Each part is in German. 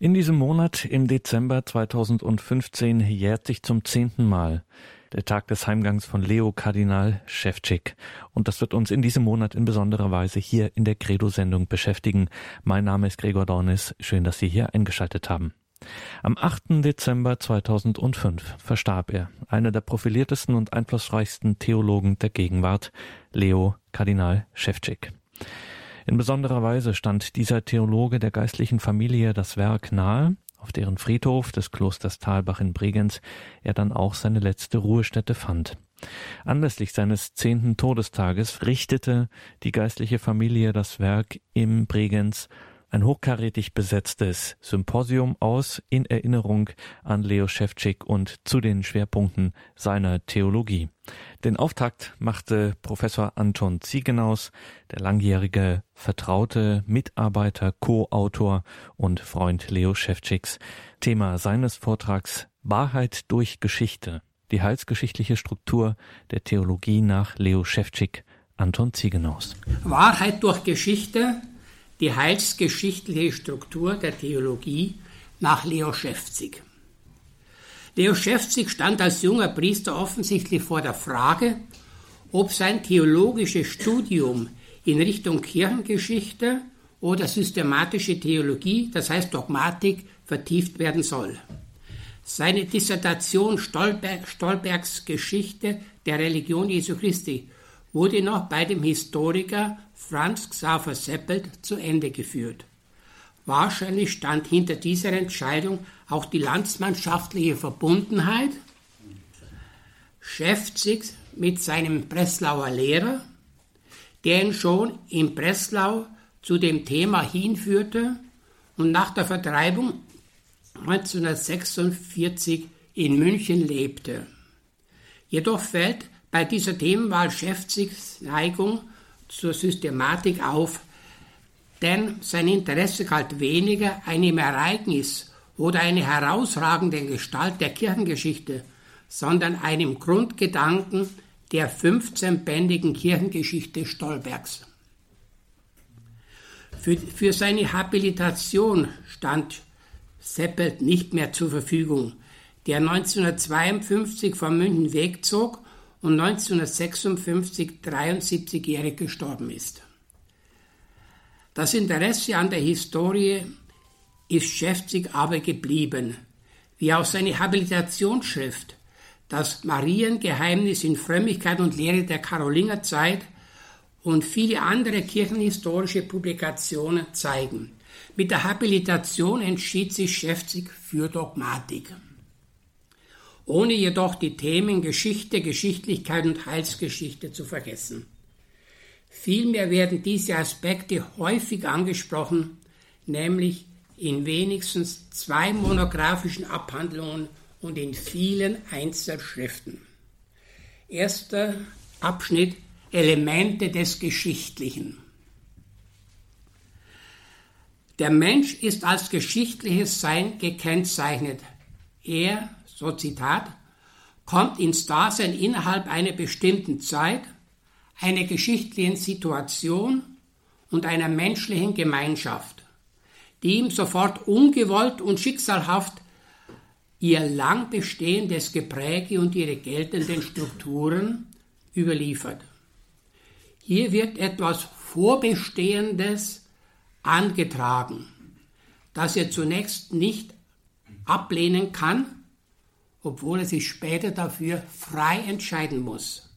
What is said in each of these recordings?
In diesem Monat, im Dezember 2015, jährt sich zum zehnten Mal der Tag des Heimgangs von Leo Kardinal Schewtschik. Und das wird uns in diesem Monat in besonderer Weise hier in der Credo-Sendung beschäftigen. Mein Name ist Gregor Dornis. Schön, dass Sie hier eingeschaltet haben. Am 8. Dezember 2005 verstarb er, einer der profiliertesten und einflussreichsten Theologen der Gegenwart, Leo Kardinal Schewtschik. In besonderer Weise stand dieser Theologe der geistlichen Familie das Werk nahe, auf deren Friedhof des Klosters Talbach in Bregenz er dann auch seine letzte Ruhestätte fand. Anlässlich seines zehnten Todestages richtete die geistliche Familie das Werk im Bregenz ein hochkarätig besetztes Symposium aus in Erinnerung an Leo Schewtschik und zu den Schwerpunkten seiner Theologie. Den Auftakt machte Professor Anton Ziegenaus, der langjährige vertraute Mitarbeiter, Co-Autor und Freund Leo Schewtschiks. Thema seines Vortrags Wahrheit durch Geschichte, die heilsgeschichtliche Struktur der Theologie nach Leo Schewtschik, Anton Ziegenaus. Wahrheit durch Geschichte die heilsgeschichtliche Struktur der Theologie nach Leo Schäfzig. Leo Schäfzig stand als junger Priester offensichtlich vor der Frage, ob sein theologisches Studium in Richtung Kirchengeschichte oder systematische Theologie, das heißt Dogmatik, vertieft werden soll. Seine Dissertation Stolberg, Stolbergs Geschichte der Religion Jesu Christi wurde noch bei dem Historiker Franz Xaver Seppelt zu Ende geführt. Wahrscheinlich stand hinter dieser Entscheidung auch die landsmannschaftliche Verbundenheit Schäfzigs mit seinem Breslauer Lehrer, der ihn schon in Breslau zu dem Thema hinführte und nach der Vertreibung 1946 in München lebte. Jedoch fällt bei dieser Themenwahl Schäfzigs Neigung zur Systematik auf, denn sein Interesse galt weniger einem Ereignis oder einer herausragenden Gestalt der Kirchengeschichte, sondern einem Grundgedanken der 15-bändigen Kirchengeschichte Stolbergs. Für, für seine Habilitation stand Seppelt nicht mehr zur Verfügung, der 1952 von München wegzog und 1956 73-jährig gestorben ist. Das Interesse an der Historie ist Schäfzig aber geblieben, wie auch seine Habilitationsschrift, das Mariengeheimnis in Frömmigkeit und Lehre der Karolingerzeit und viele andere kirchenhistorische Publikationen zeigen. Mit der Habilitation entschied sich Schäfzig für Dogmatik ohne jedoch die Themen Geschichte, Geschichtlichkeit und Heilsgeschichte zu vergessen. Vielmehr werden diese Aspekte häufig angesprochen, nämlich in wenigstens zwei monographischen Abhandlungen und in vielen Einzelschriften. Erster Abschnitt Elemente des Geschichtlichen. Der Mensch ist als geschichtliches Sein gekennzeichnet. Er so Zitat, kommt ins Dasein innerhalb einer bestimmten Zeit, einer geschichtlichen Situation und einer menschlichen Gemeinschaft, die ihm sofort ungewollt und schicksalhaft ihr lang bestehendes Gepräge und ihre geltenden Strukturen überliefert. Hier wird etwas Vorbestehendes angetragen, das er zunächst nicht ablehnen kann, obwohl er sich später dafür frei entscheiden muss.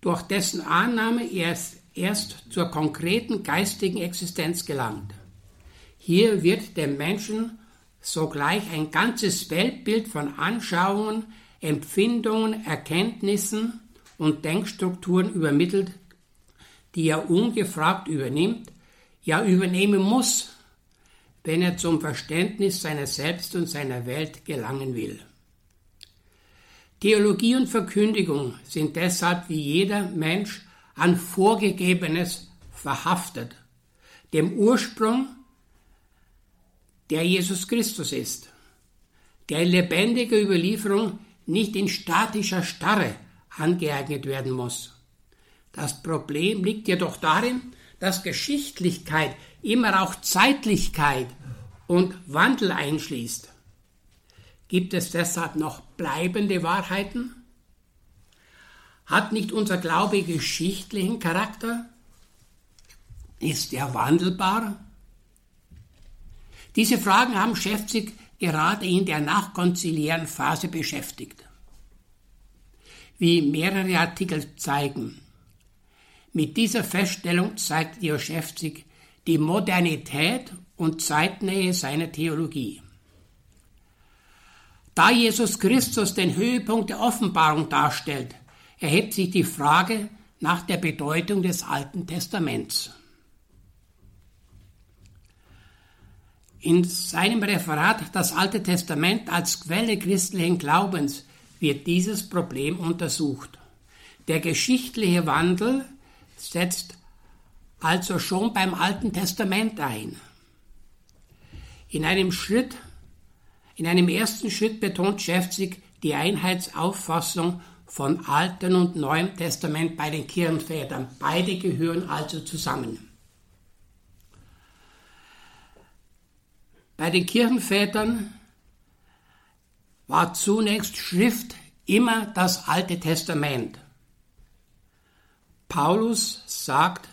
Durch dessen Annahme er erst zur konkreten geistigen Existenz gelangt. Hier wird dem Menschen sogleich ein ganzes Weltbild von Anschauungen, Empfindungen, Erkenntnissen und Denkstrukturen übermittelt, die er ungefragt übernimmt, ja übernehmen muss, wenn er zum Verständnis seiner selbst und seiner Welt gelangen will. Theologie und Verkündigung sind deshalb wie jeder Mensch an Vorgegebenes verhaftet, dem Ursprung, der Jesus Christus ist, der in lebendiger Überlieferung nicht in statischer Starre angeeignet werden muss. Das Problem liegt jedoch darin, dass Geschichtlichkeit immer auch Zeitlichkeit und Wandel einschließt. Gibt es deshalb noch bleibende Wahrheiten? Hat nicht unser Glaube geschichtlichen Charakter? Ist er wandelbar? Diese Fragen haben Schäfzig gerade in der nachkonziliären Phase beschäftigt. Wie mehrere Artikel zeigen. Mit dieser Feststellung zeigt Schäfzig die Modernität und Zeitnähe seiner Theologie. Da Jesus Christus den Höhepunkt der Offenbarung darstellt, erhebt sich die Frage nach der Bedeutung des Alten Testaments. In seinem Referat Das Alte Testament als Quelle christlichen Glaubens wird dieses Problem untersucht. Der geschichtliche Wandel setzt also schon beim Alten Testament ein. In einem Schritt, in einem ersten Schritt betont Schäfzig die Einheitsauffassung von Alten und Neuem Testament bei den Kirchenvätern. Beide gehören also zusammen. Bei den Kirchenvätern war zunächst Schrift immer das Alte Testament. Paulus sagt,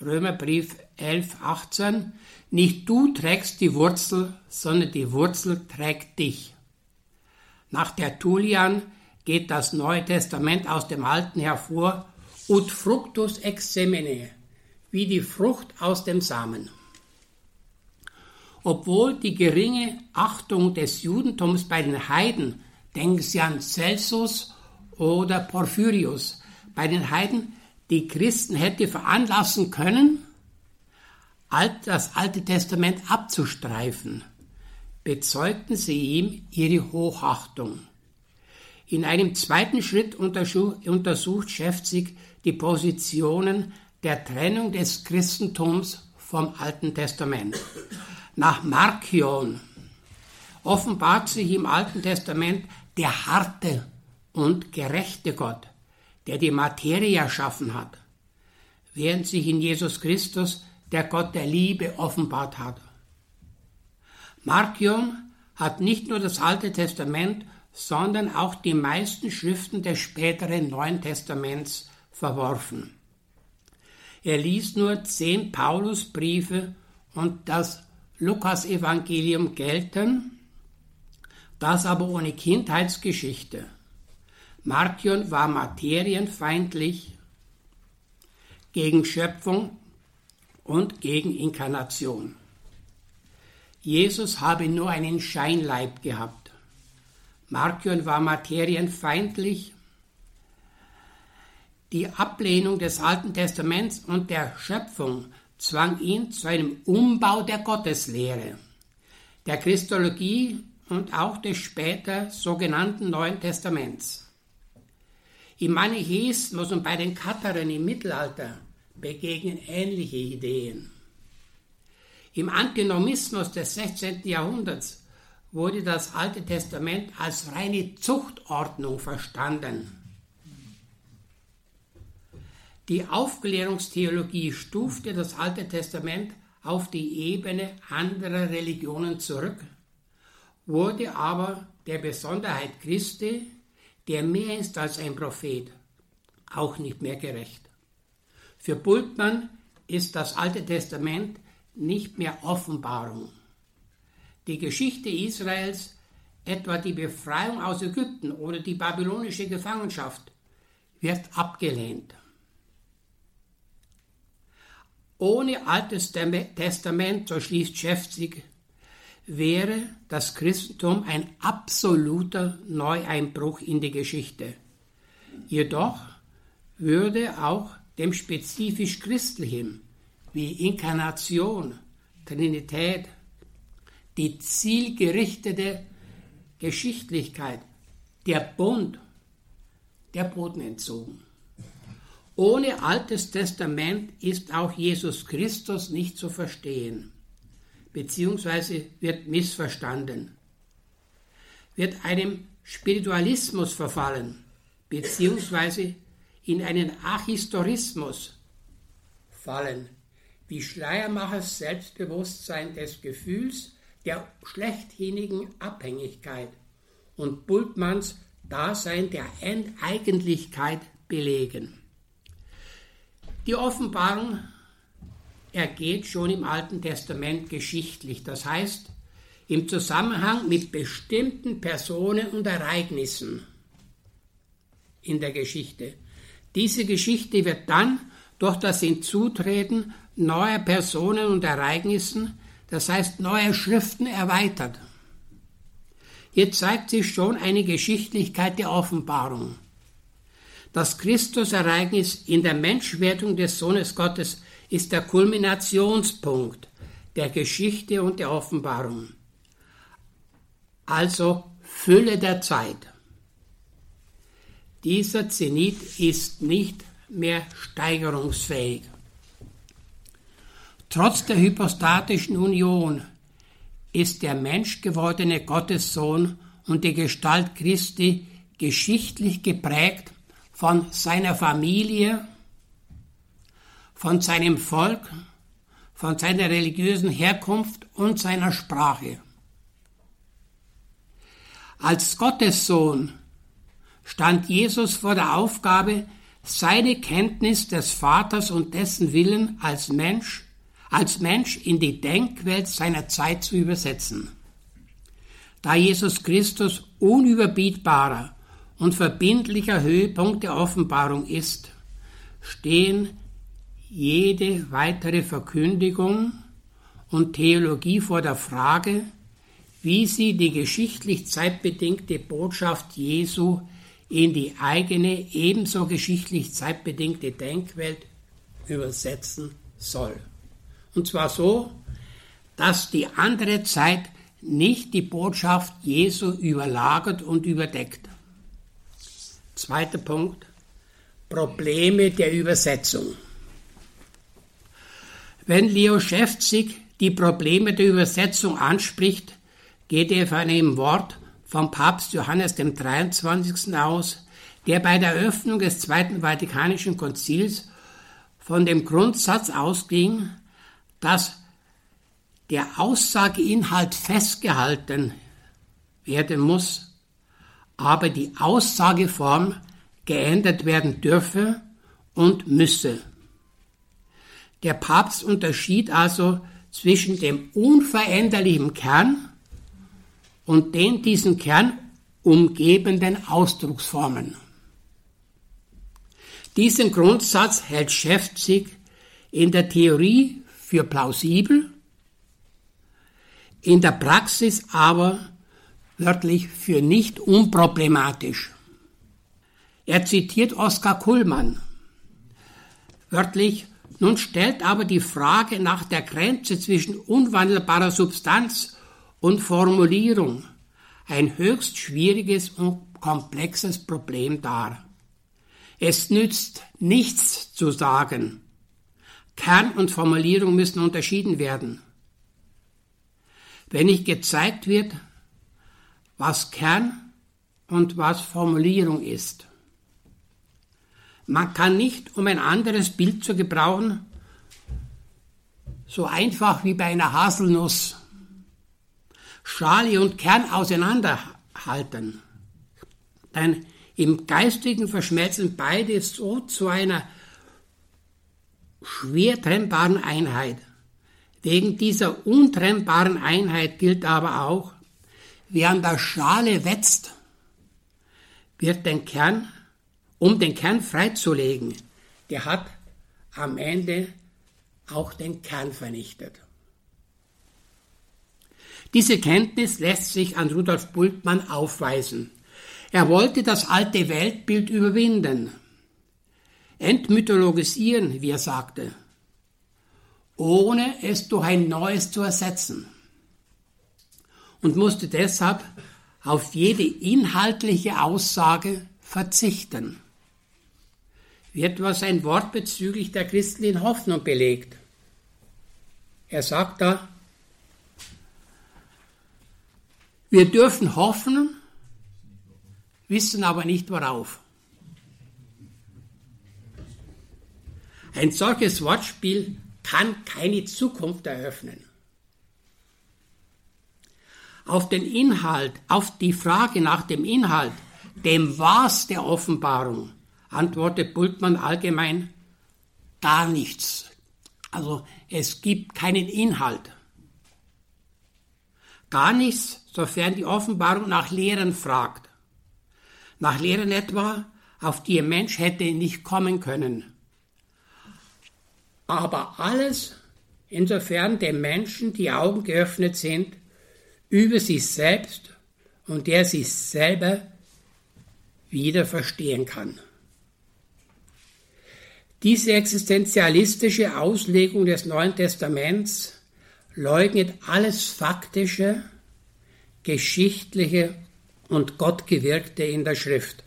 Römerbrief 11, 18, nicht du trägst die Wurzel, sondern die Wurzel trägt dich. Nach der Tulian geht das Neue Testament aus dem Alten hervor, ut fructus ex semine, wie die Frucht aus dem Samen. Obwohl die geringe Achtung des Judentums bei den Heiden, denken Sie an Celsus oder Porphyrius, bei den Heiden die Christen hätte veranlassen können, das Alte Testament abzustreifen, bezeugten sie ihm ihre Hochachtung. In einem zweiten Schritt untersucht Schäfzig die Positionen der Trennung des Christentums vom Alten Testament. Nach Markion offenbart sich im Alten Testament der harte und gerechte Gott, der die Materie erschaffen hat, während sich in Jesus Christus der Gott der Liebe offenbart hat. Markion hat nicht nur das Alte Testament, sondern auch die meisten Schriften des späteren Neuen Testaments verworfen. Er ließ nur zehn Paulusbriefe und das Lukasevangelium gelten, das aber ohne Kindheitsgeschichte. Markion war materienfeindlich gegen Schöpfung und gegen Inkarnation. Jesus habe nur einen Scheinleib gehabt. Markion war materienfeindlich. Die Ablehnung des Alten Testaments und der Schöpfung zwang ihn zu einem Umbau der Gotteslehre, der Christologie und auch des später sogenannten Neuen Testaments. Im Manichäismus und bei den Katharen im Mittelalter begegnen ähnliche Ideen. Im Antinomismus des 16. Jahrhunderts wurde das Alte Testament als reine Zuchtordnung verstanden. Die Aufklärungstheologie stufte das Alte Testament auf die Ebene anderer Religionen zurück, wurde aber der Besonderheit Christi, der mehr ist als ein Prophet, auch nicht mehr gerecht. Für Bultmann ist das Alte Testament nicht mehr Offenbarung. Die Geschichte Israels, etwa die Befreiung aus Ägypten oder die babylonische Gefangenschaft, wird abgelehnt. Ohne Altes Testament, so schließt Schäfzig, wäre das Christentum ein absoluter Neueinbruch in die Geschichte. Jedoch würde auch dem spezifisch Christlichen wie Inkarnation, Trinität, die zielgerichtete Geschichtlichkeit, der Bund, der Boden entzogen. Ohne Altes Testament ist auch Jesus Christus nicht zu verstehen, beziehungsweise wird missverstanden, wird einem Spiritualismus verfallen, beziehungsweise in einen Ahistorismus fallen, wie Schleiermachers Selbstbewusstsein des Gefühls der schlechthinigen Abhängigkeit und Bultmanns Dasein der Enteigentlichkeit belegen. Die Offenbarung ergeht schon im Alten Testament geschichtlich, das heißt im Zusammenhang mit bestimmten Personen und Ereignissen in der Geschichte. Diese Geschichte wird dann durch das Hinzutreten neuer Personen und Ereignissen, das heißt neuer Schriften, erweitert. Hier zeigt sich schon eine Geschichtlichkeit der Offenbarung. Das Christusereignis in der Menschwerdung des Sohnes Gottes ist der Kulminationspunkt der Geschichte und der Offenbarung. Also Fülle der Zeit. Dieser Zenit ist nicht mehr steigerungsfähig. Trotz der hypostatischen Union ist der menschgewordene Gottessohn und die Gestalt Christi geschichtlich geprägt von seiner Familie, von seinem Volk, von seiner religiösen Herkunft und seiner Sprache. Als Gottessohn stand Jesus vor der Aufgabe, seine Kenntnis des Vaters und dessen Willen als Mensch, als Mensch in die Denkwelt seiner Zeit zu übersetzen. Da Jesus Christus unüberbietbarer und verbindlicher Höhepunkt der Offenbarung ist, stehen jede weitere Verkündigung und Theologie vor der Frage, wie sie die geschichtlich zeitbedingte Botschaft Jesu in die eigene, ebenso geschichtlich zeitbedingte Denkwelt übersetzen soll. Und zwar so, dass die andere Zeit nicht die Botschaft Jesu überlagert und überdeckt. Zweiter Punkt. Probleme der Übersetzung. Wenn Leo Schäfzig die Probleme der Übersetzung anspricht, geht er von einem Wort vom Papst Johannes dem 23. aus, der bei der Eröffnung des Zweiten Vatikanischen Konzils von dem Grundsatz ausging, dass der Aussageinhalt festgehalten werden muss, aber die Aussageform geändert werden dürfe und müsse. Der Papst unterschied also zwischen dem unveränderlichen Kern und den diesen Kern umgebenden Ausdrucksformen. Diesen Grundsatz hält Schäfzig in der Theorie für plausibel, in der Praxis aber wörtlich für nicht unproblematisch. Er zitiert Oskar Kuhlmann. Wörtlich, nun stellt aber die Frage nach der Grenze zwischen unwandelbarer Substanz und Formulierung ein höchst schwieriges und komplexes Problem dar. Es nützt nichts zu sagen. Kern und Formulierung müssen unterschieden werden. Wenn nicht gezeigt wird, was Kern und was Formulierung ist. Man kann nicht, um ein anderes Bild zu gebrauchen, so einfach wie bei einer Haselnuss Schale und Kern auseinanderhalten. Denn im Geistigen verschmelzen beide so zu einer schwer trennbaren Einheit. Wegen dieser untrennbaren Einheit gilt aber auch, wer an der Schale wetzt, wird den Kern, um den Kern freizulegen, der hat am Ende auch den Kern vernichtet. Diese Kenntnis lässt sich an Rudolf Bultmann aufweisen. Er wollte das alte Weltbild überwinden, entmythologisieren, wie er sagte, ohne es durch ein neues zu ersetzen und musste deshalb auf jede inhaltliche Aussage verzichten. Wie etwa sein Wort bezüglich der christlichen Hoffnung belegt. Er sagt da, Wir dürfen hoffen, wissen aber nicht worauf. Ein solches Wortspiel kann keine Zukunft eröffnen. Auf den Inhalt, auf die Frage nach dem Inhalt, dem Was der Offenbarung, antwortet Bultmann allgemein gar nichts. Also es gibt keinen Inhalt. Gar nichts, sofern die Offenbarung nach Lehren fragt. Nach Lehren etwa, auf die ein Mensch hätte nicht kommen können. Aber alles, insofern dem Menschen die Augen geöffnet sind, über sich selbst und der sich selber wieder verstehen kann. Diese existenzialistische Auslegung des Neuen Testaments leugnet alles Faktische, Geschichtliche und Gottgewirkte in der Schrift,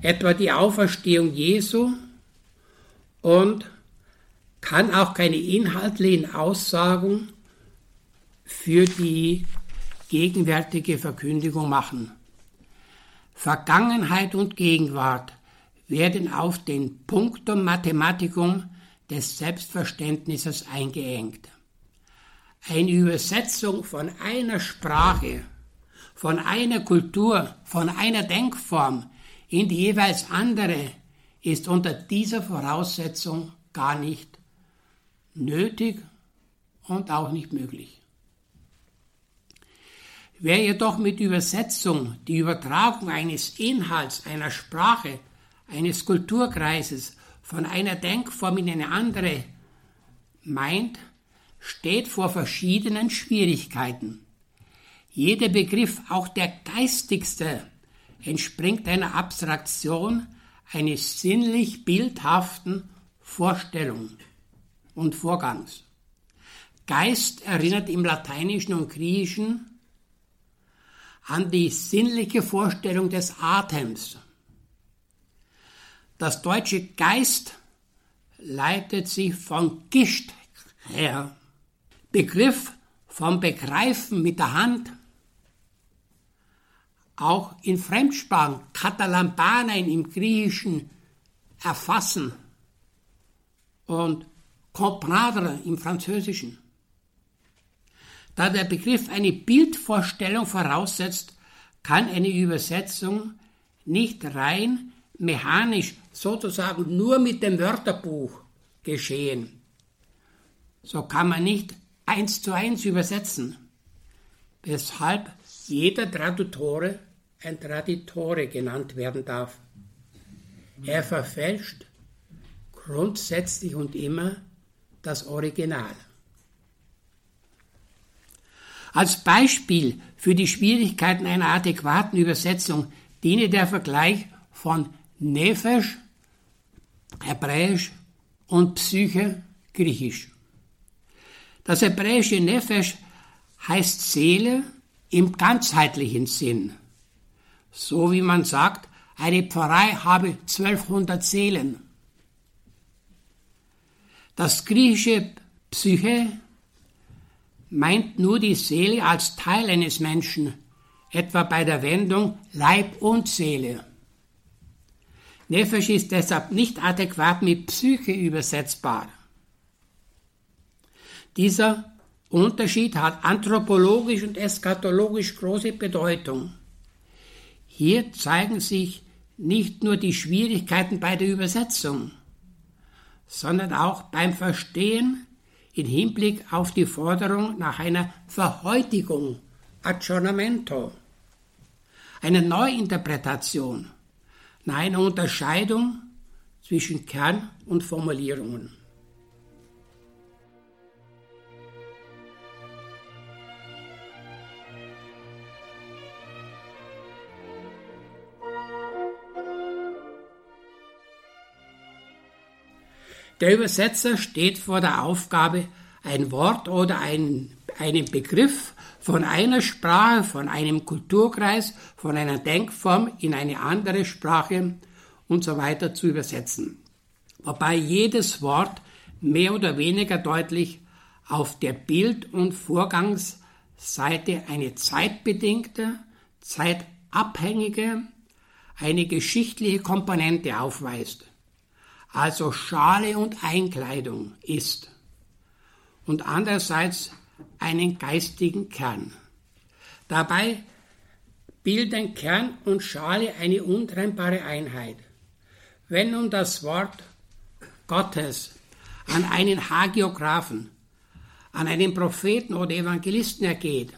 etwa die Auferstehung Jesu und kann auch keine inhaltlichen Aussagen für die gegenwärtige Verkündigung machen. Vergangenheit und Gegenwart werden auf den Punktum Mathematicum des Selbstverständnisses eingeengt. Eine Übersetzung von einer Sprache, von einer Kultur, von einer Denkform in die jeweils andere ist unter dieser Voraussetzung gar nicht nötig und auch nicht möglich. Wer jedoch mit Übersetzung die Übertragung eines Inhalts einer Sprache eines Kulturkreises von einer Denkform in eine andere meint, steht vor verschiedenen Schwierigkeiten. Jeder Begriff, auch der geistigste, entspringt einer Abstraktion eines sinnlich bildhaften Vorstellung und Vorgangs. Geist erinnert im Lateinischen und Griechischen an die sinnliche Vorstellung des Atems, das deutsche Geist leitet sich von Gischt her. Begriff vom Begreifen mit der Hand. Auch in Fremdsprachen, Katalambanein im Griechischen, erfassen und comprendre im Französischen. Da der Begriff eine Bildvorstellung voraussetzt, kann eine Übersetzung nicht rein mechanisch sozusagen nur mit dem Wörterbuch geschehen. So kann man nicht eins zu eins übersetzen, weshalb jeder Tradutore ein Traditore genannt werden darf. Er verfälscht grundsätzlich und immer das Original. Als Beispiel für die Schwierigkeiten einer adäquaten Übersetzung diene der Vergleich von Nefesh, Hebräisch und Psyche, Griechisch. Das hebräische Nefesh heißt Seele im ganzheitlichen Sinn. So wie man sagt, eine Pfarrei habe 1200 Seelen. Das griechische Psyche meint nur die Seele als Teil eines Menschen, etwa bei der Wendung Leib und Seele. Nefesh ist deshalb nicht adäquat mit Psyche übersetzbar. Dieser Unterschied hat anthropologisch und eschatologisch große Bedeutung. Hier zeigen sich nicht nur die Schwierigkeiten bei der Übersetzung, sondern auch beim Verstehen in Hinblick auf die Forderung nach einer Verhäutigung, Aggiornamento, einer Neuinterpretation einer Unterscheidung zwischen Kern und Formulierungen. Der Übersetzer steht vor der Aufgabe, ein Wort oder ein, einen Begriff von einer Sprache, von einem Kulturkreis, von einer Denkform in eine andere Sprache und so weiter zu übersetzen. Wobei jedes Wort mehr oder weniger deutlich auf der Bild- und Vorgangsseite eine zeitbedingte, zeitabhängige, eine geschichtliche Komponente aufweist, also Schale und Einkleidung ist. und andererseits einen geistigen Kern. Dabei bilden Kern und Schale eine untrennbare Einheit. Wenn nun das Wort Gottes an einen Hagiographen, an einen Propheten oder Evangelisten ergeht,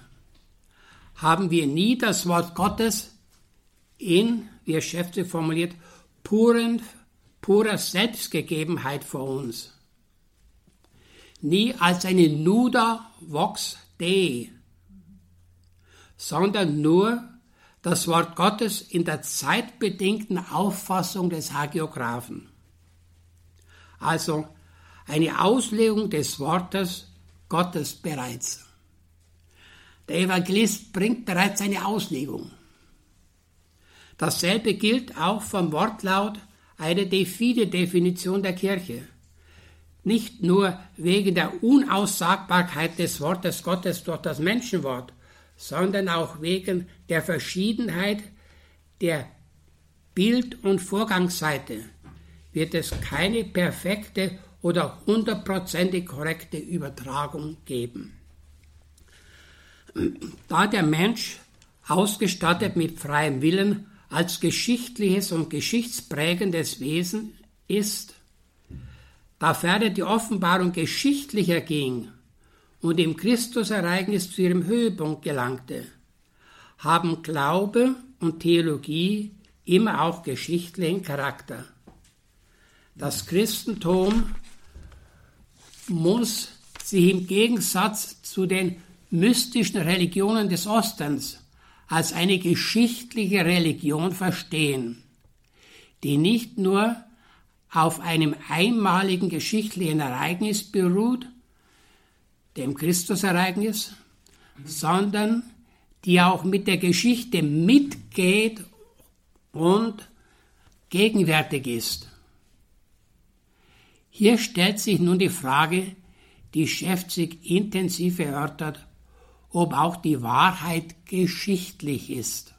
haben wir nie das Wort Gottes in, wie Schäfte formuliert, puren, purer Selbstgegebenheit vor uns. Nie als eine Nuda Vox Dei, sondern nur das Wort Gottes in der zeitbedingten Auffassung des Hagiographen. Also eine Auslegung des Wortes Gottes bereits. Der Evangelist bringt bereits eine Auslegung. Dasselbe gilt auch vom Wortlaut einer Defide-Definition der Kirche. Nicht nur wegen der Unaussagbarkeit des Wortes Gottes durch das Menschenwort, sondern auch wegen der Verschiedenheit der Bild- und Vorgangsseite wird es keine perfekte oder hundertprozentig korrekte Übertragung geben. Da der Mensch ausgestattet mit freiem Willen als geschichtliches und geschichtsprägendes Wesen ist, da ferner die Offenbarung geschichtlicher ging und im Christusereignis zu ihrem Höhepunkt gelangte, haben Glaube und Theologie immer auch geschichtlichen Charakter. Das Christentum muss sich im Gegensatz zu den mystischen Religionen des Ostens als eine geschichtliche Religion verstehen, die nicht nur auf einem einmaligen geschichtlichen Ereignis beruht, dem Christusereignis, sondern die auch mit der Geschichte mitgeht und gegenwärtig ist. Hier stellt sich nun die Frage, die Schäfzig intensiv erörtert, ob auch die Wahrheit geschichtlich ist.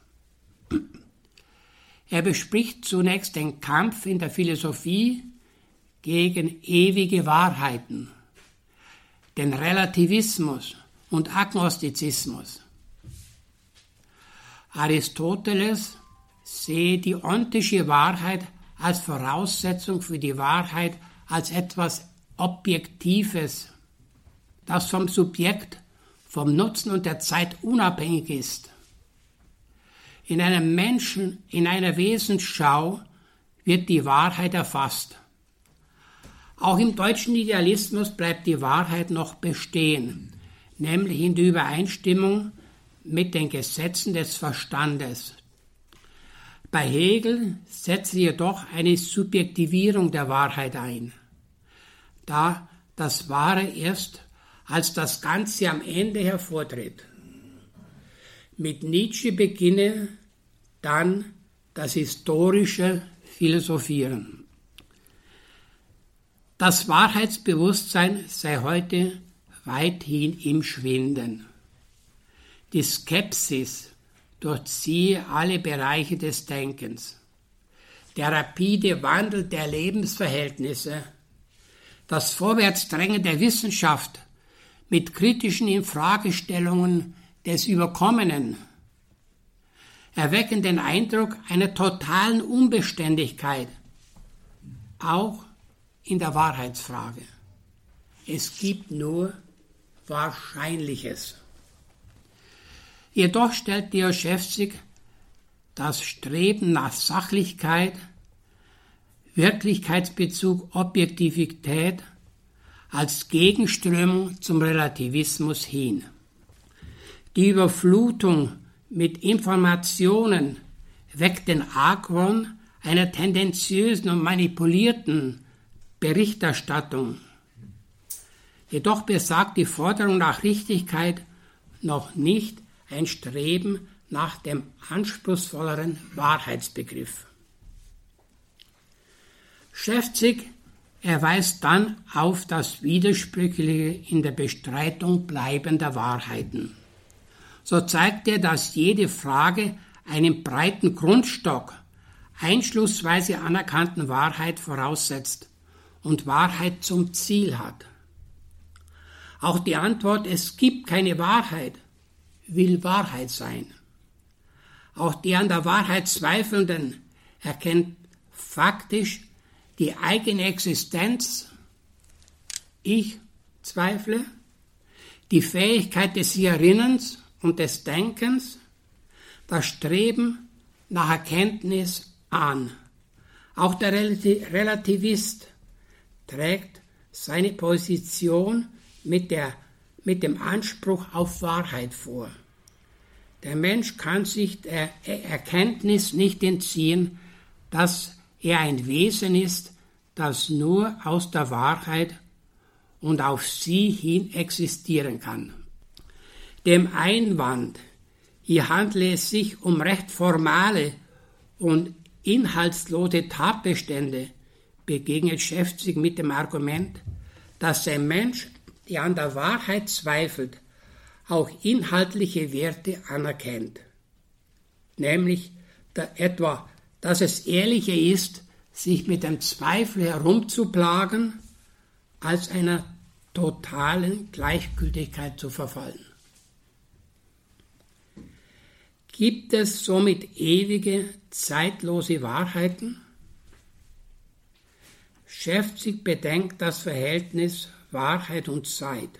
Er bespricht zunächst den Kampf in der Philosophie gegen ewige Wahrheiten den Relativismus und Agnostizismus. Aristoteles sehe die ontische Wahrheit als Voraussetzung für die Wahrheit als etwas Objektives, das vom Subjekt, vom Nutzen und der Zeit unabhängig ist. In einem Menschen, in einer Wesensschau wird die Wahrheit erfasst. Auch im deutschen Idealismus bleibt die Wahrheit noch bestehen, nämlich in der Übereinstimmung mit den Gesetzen des Verstandes. Bei Hegel setzt jedoch eine Subjektivierung der Wahrheit ein, da das Wahre erst als das Ganze am Ende hervortritt. Mit Nietzsche beginne dann das historische Philosophieren. Das Wahrheitsbewusstsein sei heute weithin im Schwinden. Die Skepsis durchziehe alle Bereiche des Denkens. Der rapide Wandel der Lebensverhältnisse, das Vorwärtsdrängen der Wissenschaft mit kritischen Infragestellungen des Überkommenen erwecken den Eindruck einer totalen Unbeständigkeit, auch in der Wahrheitsfrage. Es gibt nur Wahrscheinliches. Jedoch stellt Dioschewsky das Streben nach Sachlichkeit, Wirklichkeitsbezug, Objektivität als Gegenströmung zum Relativismus hin. Die Überflutung mit Informationen weckt den Argwohn einer tendenziösen und manipulierten Berichterstattung. Jedoch besagt die Forderung nach Richtigkeit noch nicht ein Streben nach dem anspruchsvolleren Wahrheitsbegriff. Schäfzig erweist dann auf das Widersprüchliche in der Bestreitung bleibender Wahrheiten. So zeigt er, dass jede Frage einen breiten Grundstock einschlussweise anerkannten Wahrheit voraussetzt und Wahrheit zum Ziel hat. Auch die Antwort, es gibt keine Wahrheit, will Wahrheit sein. Auch die an der Wahrheit Zweifelnden erkennt faktisch die eigene Existenz. Ich zweifle. Die Fähigkeit des Erinnerns und des Denkens. Das Streben nach Erkenntnis an. Auch der Relativist trägt seine Position mit, der, mit dem Anspruch auf Wahrheit vor. Der Mensch kann sich der Erkenntnis nicht entziehen, dass er ein Wesen ist, das nur aus der Wahrheit und auf sie hin existieren kann. Dem Einwand, hier handle es sich um recht formale und inhaltslose Tatbestände, begegnet Schäfzig mit dem Argument, dass ein Mensch, der an der Wahrheit zweifelt, auch inhaltliche Werte anerkennt. Nämlich da etwa, dass es ehrlicher ist, sich mit dem Zweifel herumzuplagen, als einer totalen Gleichgültigkeit zu verfallen. Gibt es somit ewige, zeitlose Wahrheiten? Schäfzig bedenkt das Verhältnis Wahrheit und Zeit.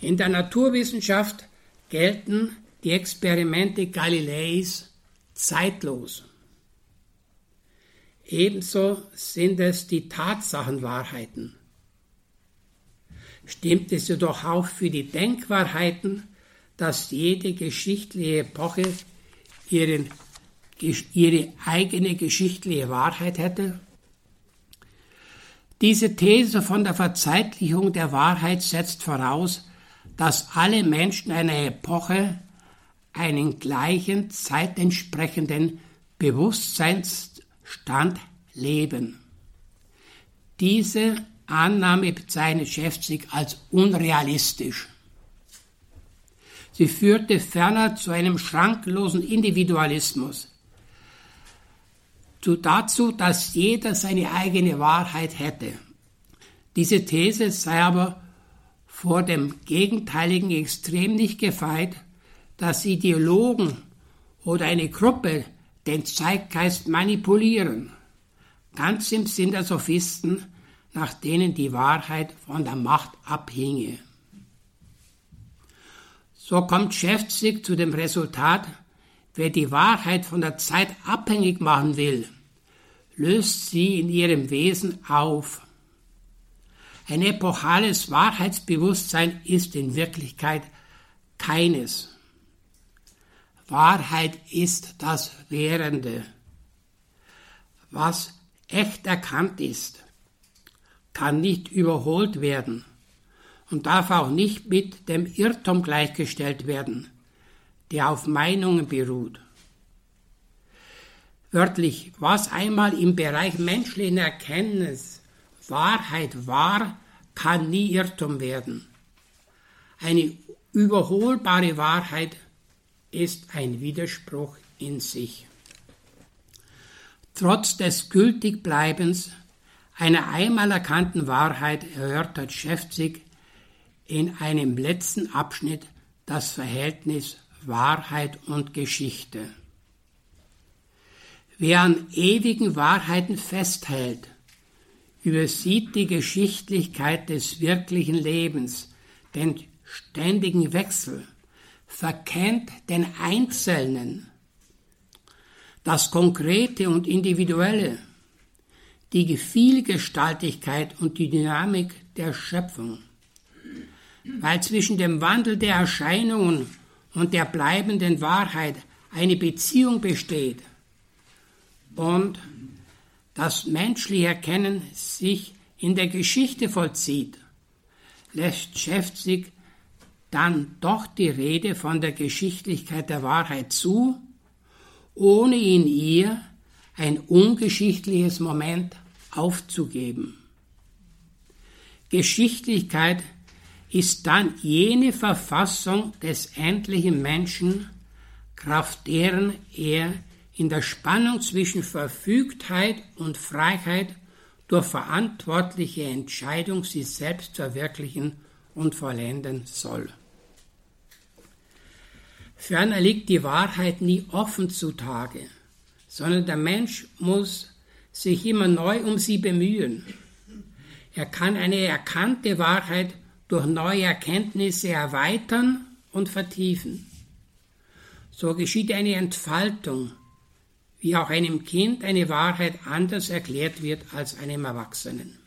In der Naturwissenschaft gelten die Experimente Galileis zeitlos. Ebenso sind es die Tatsachenwahrheiten. Stimmt es jedoch auch für die Denkwahrheiten, dass jede geschichtliche Epoche ihren, ihre eigene geschichtliche Wahrheit hätte? Diese These von der Verzeitlichung der Wahrheit setzt voraus, dass alle Menschen einer Epoche einen gleichen zeitentsprechenden Bewusstseinsstand leben. Diese Annahme bezeichnet Schäfzig als unrealistisch. Sie führte ferner zu einem schrankenlosen Individualismus, zu dazu, dass jeder seine eigene Wahrheit hätte. Diese These sei aber vor dem gegenteiligen Extrem nicht gefeit, dass Ideologen oder eine Gruppe den Zeitgeist manipulieren, ganz im Sinn der Sophisten, nach denen die Wahrheit von der Macht abhinge. So kommt Schäfzig zu dem Resultat, wer die Wahrheit von der Zeit abhängig machen will, löst sie in ihrem Wesen auf. Ein epochales Wahrheitsbewusstsein ist in Wirklichkeit keines. Wahrheit ist das Währende. Was echt erkannt ist, kann nicht überholt werden und darf auch nicht mit dem Irrtum gleichgestellt werden, der auf Meinungen beruht. Wörtlich, was einmal im Bereich menschlichen Erkenntnis Wahrheit war, kann nie Irrtum werden. Eine überholbare Wahrheit ist ein Widerspruch in sich. Trotz des Gültigbleibens einer einmal erkannten Wahrheit erörtert Schäfzig in einem letzten Abschnitt das Verhältnis Wahrheit und Geschichte. Wer an ewigen Wahrheiten festhält, übersieht die Geschichtlichkeit des wirklichen Lebens, den ständigen Wechsel, verkennt den Einzelnen, das Konkrete und Individuelle, die Vielgestaltigkeit und die Dynamik der Schöpfung weil zwischen dem Wandel der Erscheinungen und der bleibenden Wahrheit eine Beziehung besteht und das menschliche Erkennen sich in der Geschichte vollzieht, lässt Schäfzig dann doch die Rede von der Geschichtlichkeit der Wahrheit zu, ohne in ihr ein ungeschichtliches Moment aufzugeben. Geschichtlichkeit ist dann jene Verfassung des endlichen Menschen, kraft deren er in der Spannung zwischen Verfügtheit und Freiheit durch verantwortliche Entscheidung sich selbst verwirklichen und vollenden soll. Ferner liegt die Wahrheit nie offen zutage, sondern der Mensch muss sich immer neu um sie bemühen. Er kann eine erkannte Wahrheit durch neue Erkenntnisse erweitern und vertiefen. So geschieht eine Entfaltung, wie auch einem Kind eine Wahrheit anders erklärt wird als einem Erwachsenen.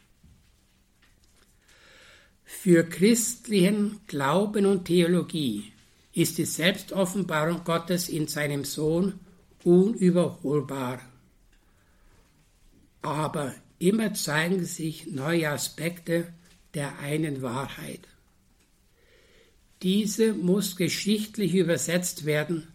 Für christlichen Glauben und Theologie ist die Selbstoffenbarung Gottes in seinem Sohn unüberholbar. Aber immer zeigen sich neue Aspekte der einen Wahrheit. Diese muss geschichtlich übersetzt werden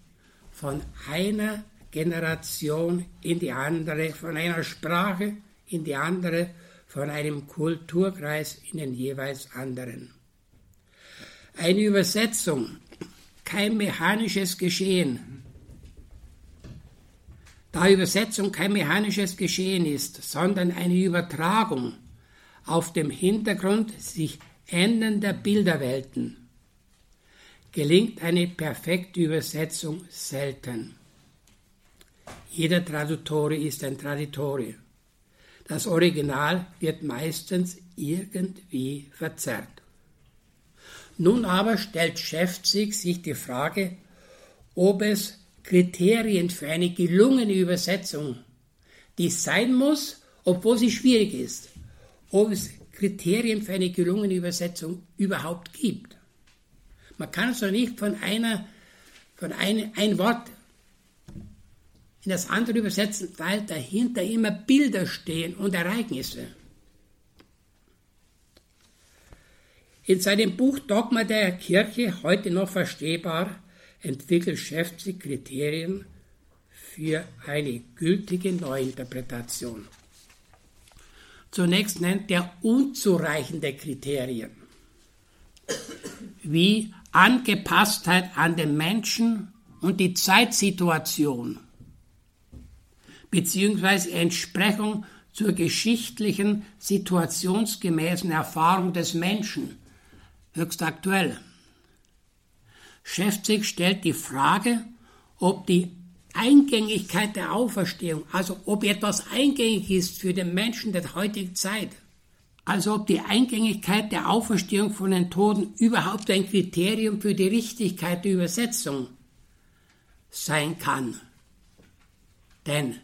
von einer Generation in die andere, von einer Sprache in die andere, von einem Kulturkreis in den jeweils anderen. Eine Übersetzung, kein mechanisches Geschehen. Da Übersetzung kein mechanisches Geschehen ist, sondern eine Übertragung auf dem Hintergrund sich ändernder Bilderwelten, gelingt eine perfekte Übersetzung selten. Jeder Tradutore ist ein Traditore. Das Original wird meistens irgendwie verzerrt. Nun aber stellt Schäfzig sich die Frage, ob es Kriterien für eine gelungene Übersetzung, die sein muss, obwohl sie schwierig ist, ob es Kriterien für eine gelungene Übersetzung überhaupt gibt. Man kann also nicht von einer, von ein, ein Wort in das andere übersetzen, weil dahinter immer Bilder stehen und Ereignisse. In seinem Buch Dogma der Kirche, heute noch verstehbar, entwickelt Schäfzig Kriterien für eine gültige Neuinterpretation. Zunächst nennt er unzureichende Kriterien, wie Angepasstheit an den Menschen und die Zeitsituation, beziehungsweise Entsprechung zur geschichtlichen, situationsgemäßen Erfahrung des Menschen, höchst aktuell. Schäfzig stellt die Frage, ob die Eingängigkeit der Auferstehung, also ob etwas eingängig ist für den Menschen der heutigen Zeit, also ob die Eingängigkeit der Auferstehung von den Toten überhaupt ein Kriterium für die Richtigkeit der Übersetzung sein kann. Denn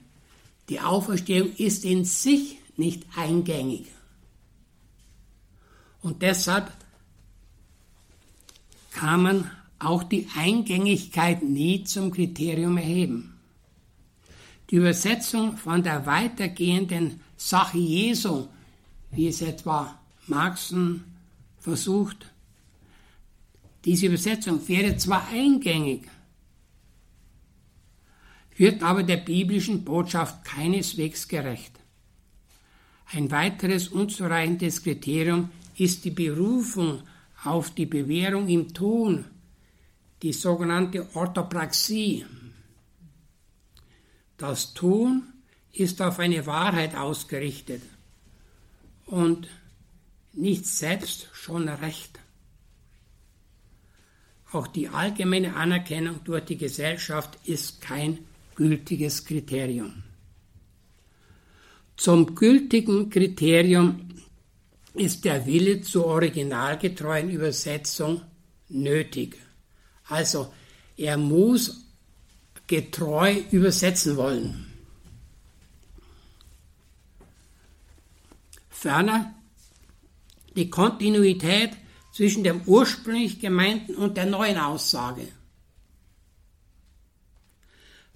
die Auferstehung ist in sich nicht eingängig. Und deshalb kann man auch die Eingängigkeit nie zum Kriterium erheben. Die Übersetzung von der weitergehenden Sache Jesu, wie es etwa Marxen versucht, diese Übersetzung wäre zwar eingängig, wird aber der biblischen Botschaft keineswegs gerecht. Ein weiteres unzureichendes Kriterium ist die Berufung auf die Bewährung im Ton die sogenannte Orthopraxie. Das Tun ist auf eine Wahrheit ausgerichtet und nicht selbst schon recht. Auch die allgemeine Anerkennung durch die Gesellschaft ist kein gültiges Kriterium. Zum gültigen Kriterium ist der Wille zur originalgetreuen Übersetzung nötig. Also er muss getreu übersetzen wollen. Ferner die Kontinuität zwischen dem ursprünglich gemeinten und der neuen Aussage.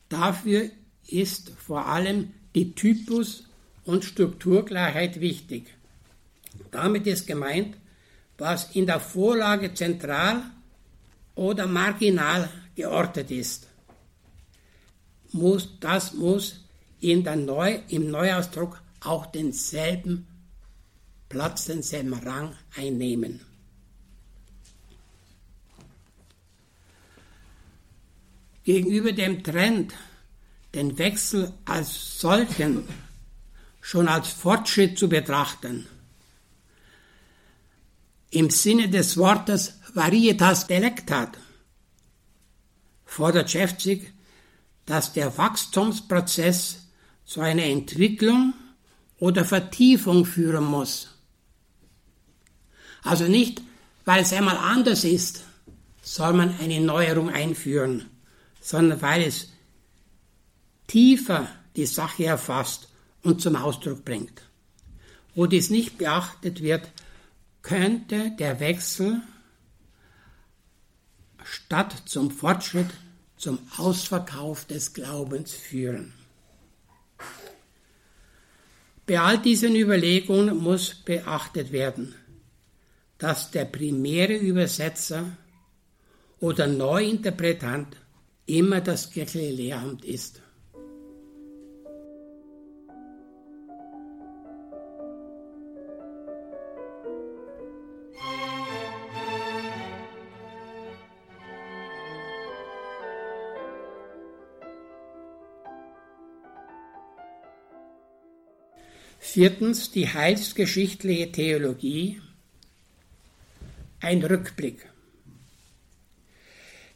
Dafür ist vor allem die Typus- und Strukturklarheit wichtig. Damit ist gemeint, was in der Vorlage zentral oder marginal geortet ist. Muss, das muss in der Neu, im Neuausdruck auch denselben Platz, denselben Rang einnehmen. Gegenüber dem Trend, den Wechsel als solchen schon als Fortschritt zu betrachten. Im Sinne des Wortes Varietas Delectat fordert Schäfzig, dass der Wachstumsprozess zu einer Entwicklung oder Vertiefung führen muss. Also nicht, weil es einmal anders ist, soll man eine Neuerung einführen, sondern weil es tiefer die Sache erfasst und zum Ausdruck bringt. Wo dies nicht beachtet wird, könnte der Wechsel statt zum Fortschritt zum Ausverkauf des Glaubens führen. Bei all diesen Überlegungen muss beachtet werden, dass der primäre Übersetzer oder Neuinterpretant immer das kirchliche Lehramt ist. Viertens die heilsgeschichtliche Theologie, ein Rückblick.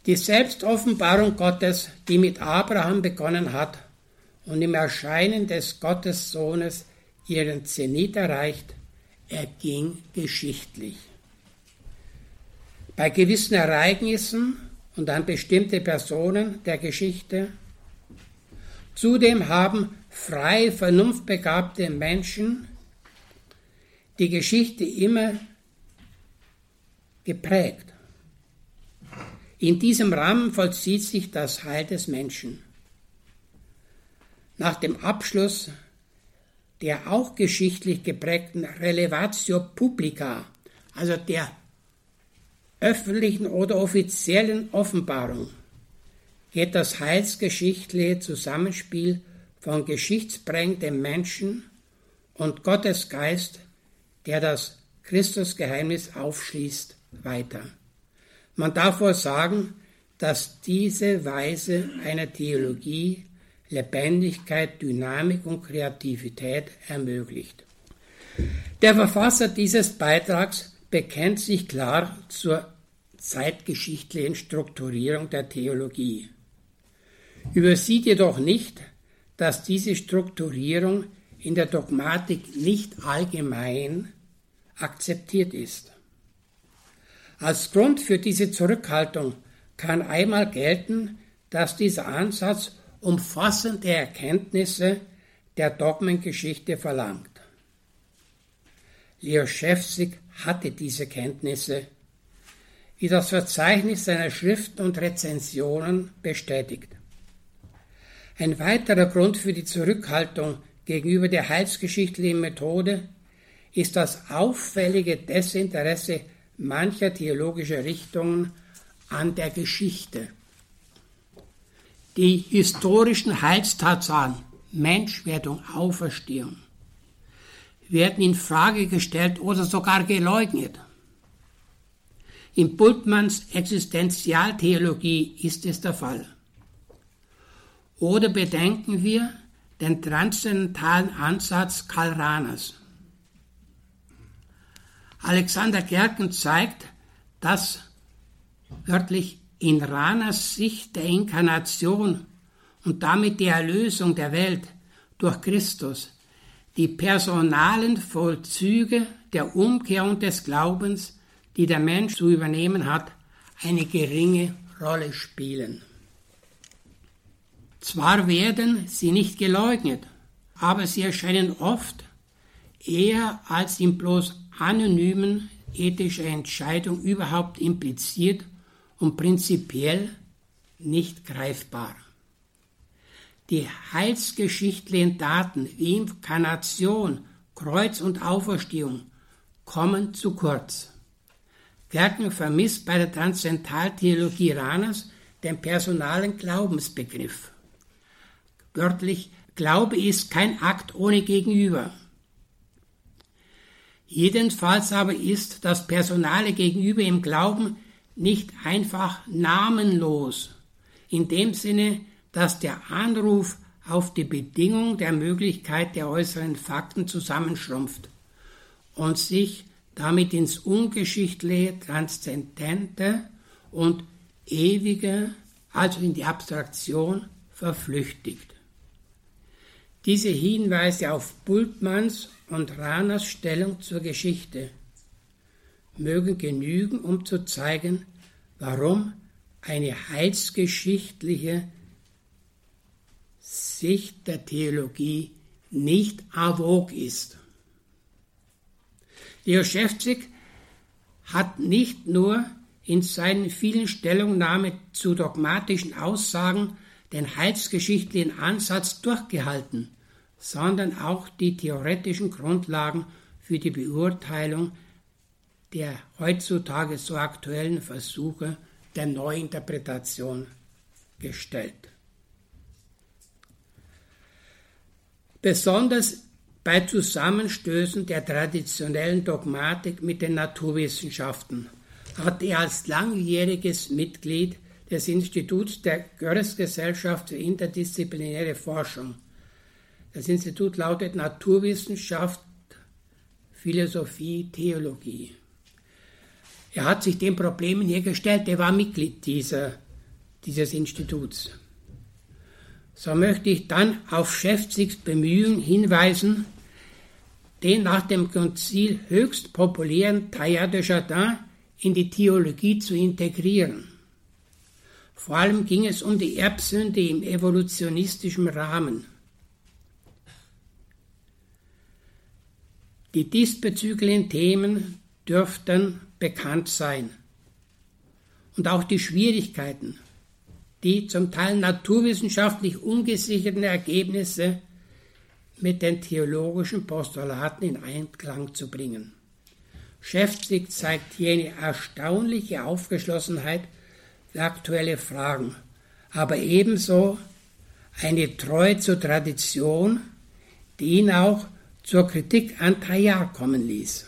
Die Selbstoffenbarung Gottes, die mit Abraham begonnen hat und im Erscheinen des Gottessohnes ihren Zenit erreicht, erging geschichtlich. Bei gewissen Ereignissen und an bestimmte Personen der Geschichte. Zudem haben frei vernunftbegabte Menschen die Geschichte immer geprägt. In diesem Rahmen vollzieht sich das Heil des Menschen. Nach dem Abschluss der auch geschichtlich geprägten Relevatio Publica, also der öffentlichen oder offiziellen Offenbarung, geht das heilsgeschichtliche Zusammenspiel von geschichtsprägendem Menschen und Gottes Geist, der das Christusgeheimnis aufschließt, weiter. Man darf wohl sagen, dass diese Weise einer Theologie Lebendigkeit, Dynamik und Kreativität ermöglicht. Der Verfasser dieses Beitrags bekennt sich klar zur zeitgeschichtlichen Strukturierung der Theologie, übersieht jedoch nicht, dass diese Strukturierung in der Dogmatik nicht allgemein akzeptiert ist. Als Grund für diese Zurückhaltung kann einmal gelten, dass dieser Ansatz umfassende Erkenntnisse der Dogmengeschichte verlangt. Leo Schäfzig hatte diese Kenntnisse, wie das Verzeichnis seiner Schriften und Rezensionen bestätigt. Ein weiterer Grund für die Zurückhaltung gegenüber der heilsgeschichtlichen Methode ist das auffällige Desinteresse mancher theologischer Richtungen an der Geschichte. Die historischen Heilstatsachen Menschwerdung, Auferstehung werden in Frage gestellt oder sogar geleugnet. In Bultmanns Existenzialtheologie ist es der Fall. Oder bedenken wir den transzendentalen Ansatz Karl Rahners. Alexander Gerken zeigt, dass wörtlich in Rahners Sicht der Inkarnation und damit die Erlösung der Welt durch Christus die personalen Vollzüge der Umkehr und des Glaubens, die der Mensch zu übernehmen hat, eine geringe Rolle spielen. Zwar werden sie nicht geleugnet, aber sie erscheinen oft eher als in bloß anonymen ethischer Entscheidung überhaupt impliziert und prinzipiell nicht greifbar. Die heilsgeschichtlichen Daten wie Inkarnation, Kreuz und Auferstehung kommen zu kurz. Gerken vermisst bei der Transzendentaltheologie Ranas den personalen Glaubensbegriff. Wörtlich, Glaube ist kein Akt ohne Gegenüber. Jedenfalls aber ist das personale Gegenüber im Glauben nicht einfach namenlos, in dem Sinne, dass der Anruf auf die Bedingung der Möglichkeit der äußeren Fakten zusammenschrumpft und sich damit ins ungeschichtliche, transzendente und ewige, also in die Abstraktion, verflüchtigt. Diese Hinweise auf Bultmanns und Ranas Stellung zur Geschichte mögen genügen, um zu zeigen, warum eine heilsgeschichtliche Sicht der Theologie nicht avog ist. Leo Schäfzig hat nicht nur in seinen vielen Stellungnahmen zu dogmatischen Aussagen den heilsgeschichtlichen Ansatz durchgehalten, sondern auch die theoretischen Grundlagen für die Beurteilung der heutzutage so aktuellen Versuche der Neuinterpretation gestellt. Besonders bei Zusammenstößen der traditionellen Dogmatik mit den Naturwissenschaften hat er als langjähriges Mitglied des Instituts der Görres-Gesellschaft für interdisziplinäre Forschung. Das Institut lautet Naturwissenschaft, Philosophie, Theologie. Er hat sich den Problemen hier gestellt, er war Mitglied dieser, dieses Instituts. So möchte ich dann auf Schäfzigs Bemühungen hinweisen, den nach dem Konzil höchst populären Taillard de Chardin in die Theologie zu integrieren. Vor allem ging es um die Erbsünde im evolutionistischen Rahmen. Die diesbezüglichen Themen dürften bekannt sein. Und auch die Schwierigkeiten, die zum Teil naturwissenschaftlich ungesicherten Ergebnisse mit den theologischen Postulaten in Einklang zu bringen. Schäfzig zeigt eine erstaunliche Aufgeschlossenheit aktuelle Fragen, aber ebenso eine Treue zur Tradition, die ihn auch zur Kritik an Taillard kommen ließ.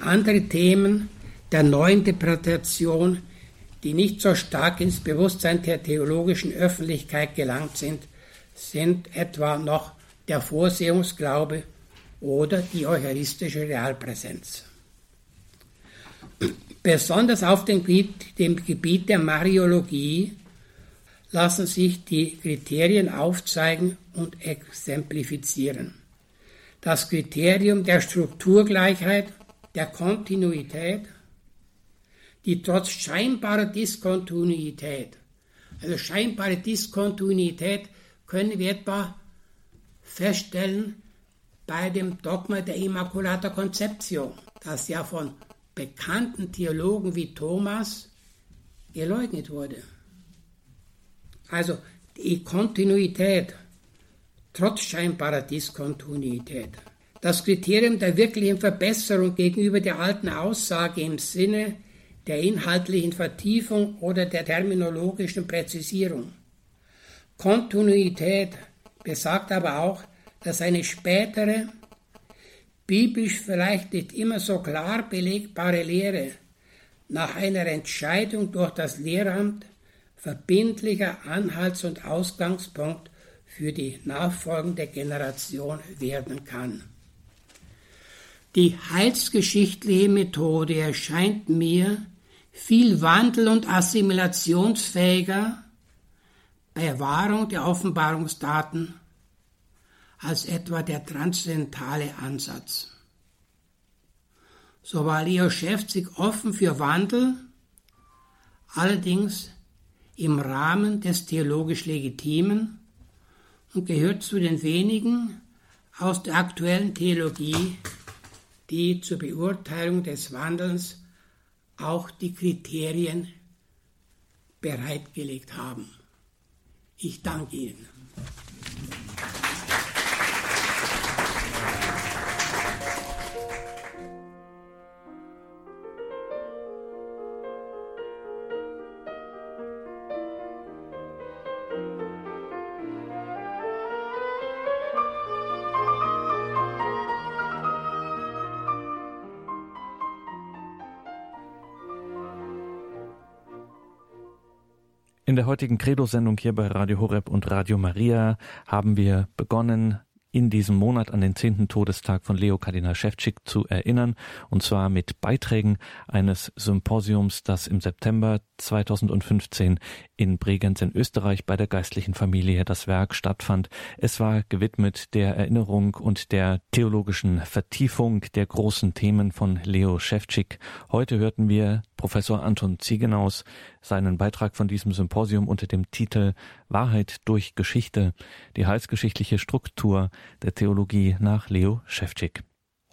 Andere Themen der Neuinterpretation, die nicht so stark ins Bewusstsein der theologischen Öffentlichkeit gelangt sind, sind etwa noch der Vorsehungsglaube oder die eucharistische Realpräsenz. Besonders auf dem Gebiet, dem Gebiet der Mariologie lassen sich die Kriterien aufzeigen und exemplifizieren. Das Kriterium der Strukturgleichheit, der Kontinuität, die trotz scheinbarer Diskontinuität, also scheinbare Diskontinuität können wir etwa feststellen bei dem Dogma der Immaculata Conception, das ja von bekannten Theologen wie Thomas geleugnet wurde. Also die Kontinuität trotz scheinbarer Diskontinuität. Das Kriterium der wirklichen Verbesserung gegenüber der alten Aussage im Sinne der inhaltlichen Vertiefung oder der terminologischen Präzisierung. Kontinuität besagt aber auch, dass eine spätere, biblisch vielleicht nicht immer so klar belegbare Lehre nach einer Entscheidung durch das Lehramt verbindlicher Anhalts- und Ausgangspunkt für die nachfolgende Generation werden kann. Die heilsgeschichtliche Methode erscheint mir viel wandel- und assimilationsfähiger bei Wahrung der Offenbarungsdaten als etwa der transzendentale Ansatz. So war Leo Schäfzig offen für Wandel, allerdings im Rahmen des theologisch Legitimen und gehört zu den wenigen aus der aktuellen Theologie, die zur Beurteilung des Wandels auch die Kriterien bereitgelegt haben. Ich danke Ihnen. In der heutigen Credo-Sendung hier bei Radio Horeb und Radio Maria haben wir begonnen, in diesem Monat an den zehnten Todestag von Leo Kardinal Schewtschik zu erinnern, und zwar mit Beiträgen eines Symposiums, das im September 2015 in Bregenz in Österreich bei der geistlichen Familie das Werk stattfand. Es war gewidmet der Erinnerung und der theologischen Vertiefung der großen Themen von Leo Schewtschik. Heute hörten wir Professor Anton Ziegenaus seinen Beitrag von diesem Symposium unter dem Titel Wahrheit durch Geschichte, die heilsgeschichtliche Struktur der Theologie nach Leo Schewtschik.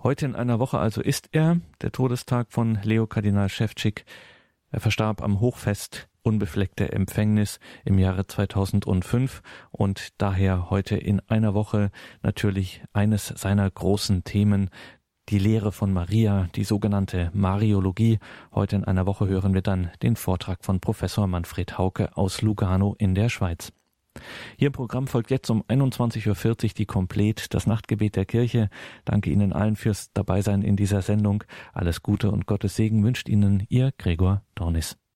Heute in einer Woche also ist er, der Todestag von Leo Kardinal Schewtschik. Er verstarb am Hochfest unbefleckte Empfängnis im Jahre 2005 und daher heute in einer Woche natürlich eines seiner großen Themen, die Lehre von Maria, die sogenannte Mariologie. Heute in einer Woche hören wir dann den Vortrag von Professor Manfred Hauke aus Lugano in der Schweiz. Im Programm folgt jetzt um 21.40 Uhr die Komplet, das Nachtgebet der Kirche. Danke Ihnen allen fürs Dabeisein in dieser Sendung. Alles Gute und Gottes Segen wünscht Ihnen Ihr Gregor Dornis.